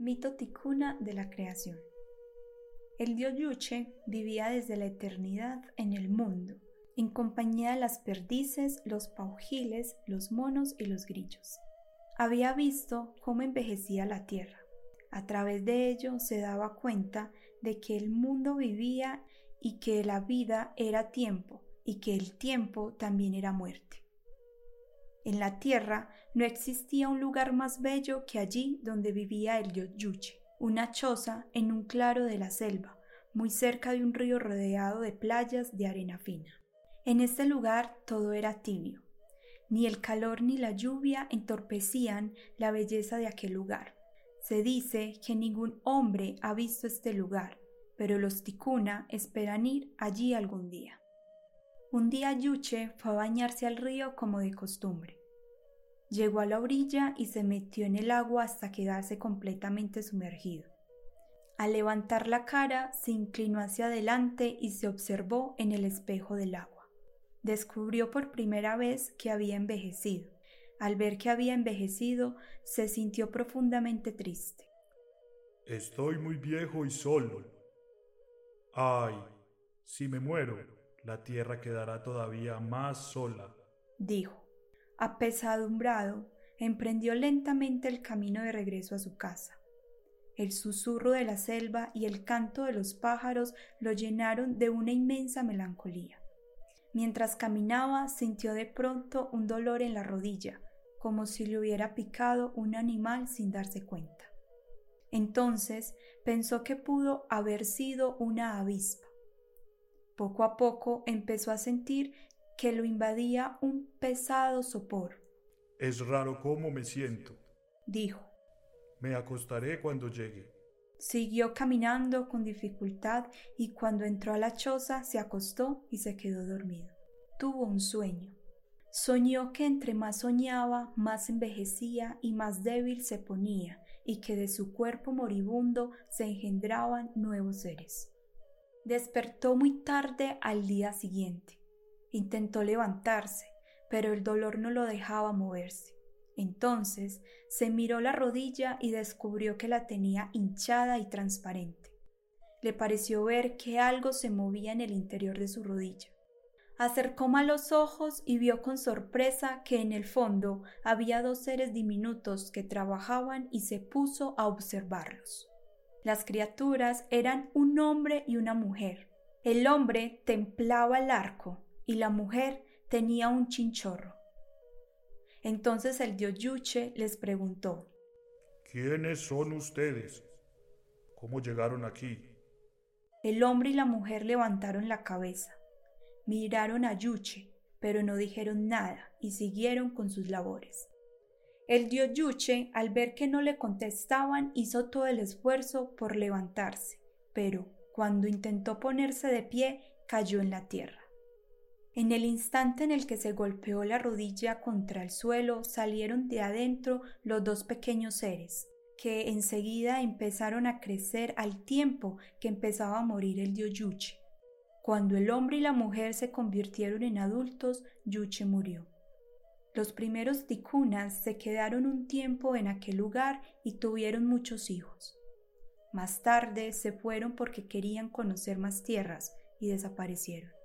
Mito ticuna de la creación. El dios Yuche vivía desde la eternidad en el mundo, en compañía de las perdices, los paujiles, los monos y los grillos. Había visto cómo envejecía la tierra. A través de ello se daba cuenta de que el mundo vivía y que la vida era tiempo y que el tiempo también era muerte. En la tierra no existía un lugar más bello que allí donde vivía el Yoyuche, una choza en un claro de la selva, muy cerca de un río rodeado de playas de arena fina. En este lugar todo era tibio. Ni el calor ni la lluvia entorpecían la belleza de aquel lugar. Se dice que ningún hombre ha visto este lugar, pero los ticuna esperan ir allí algún día. Un día Yuche fue a bañarse al río como de costumbre. Llegó a la orilla y se metió en el agua hasta quedarse completamente sumergido. Al levantar la cara, se inclinó hacia adelante y se observó en el espejo del agua. Descubrió por primera vez que había envejecido. Al ver que había envejecido, se sintió profundamente triste. Estoy muy viejo y solo. Ay, si me muero, la tierra quedará todavía más sola. Dijo. Apesadumbrado, emprendió lentamente el camino de regreso a su casa. El susurro de la selva y el canto de los pájaros lo llenaron de una inmensa melancolía. Mientras caminaba sintió de pronto un dolor en la rodilla, como si le hubiera picado un animal sin darse cuenta. Entonces pensó que pudo haber sido una avispa. Poco a poco empezó a sentir que lo invadía un pesado sopor. Es raro cómo me siento, dijo. Me acostaré cuando llegue. Siguió caminando con dificultad y cuando entró a la choza se acostó y se quedó dormido. Tuvo un sueño. Soñó que entre más soñaba, más envejecía y más débil se ponía, y que de su cuerpo moribundo se engendraban nuevos seres. Despertó muy tarde al día siguiente. Intentó levantarse, pero el dolor no lo dejaba moverse. Entonces se miró la rodilla y descubrió que la tenía hinchada y transparente. Le pareció ver que algo se movía en el interior de su rodilla. Acercó mal los ojos y vio con sorpresa que en el fondo había dos seres diminutos que trabajaban y se puso a observarlos. Las criaturas eran un hombre y una mujer. El hombre templaba el arco y la mujer tenía un chinchorro. Entonces el dios Yuche les preguntó ¿Quiénes son ustedes? ¿Cómo llegaron aquí? El hombre y la mujer levantaron la cabeza, miraron a Yuche, pero no dijeron nada y siguieron con sus labores. El dios Yuche, al ver que no le contestaban, hizo todo el esfuerzo por levantarse, pero cuando intentó ponerse de pie, cayó en la tierra. En el instante en el que se golpeó la rodilla contra el suelo, salieron de adentro los dos pequeños seres, que enseguida empezaron a crecer al tiempo que empezaba a morir el dios Yuche. Cuando el hombre y la mujer se convirtieron en adultos, Yuche murió. Los primeros ticunas se quedaron un tiempo en aquel lugar y tuvieron muchos hijos. Más tarde se fueron porque querían conocer más tierras y desaparecieron.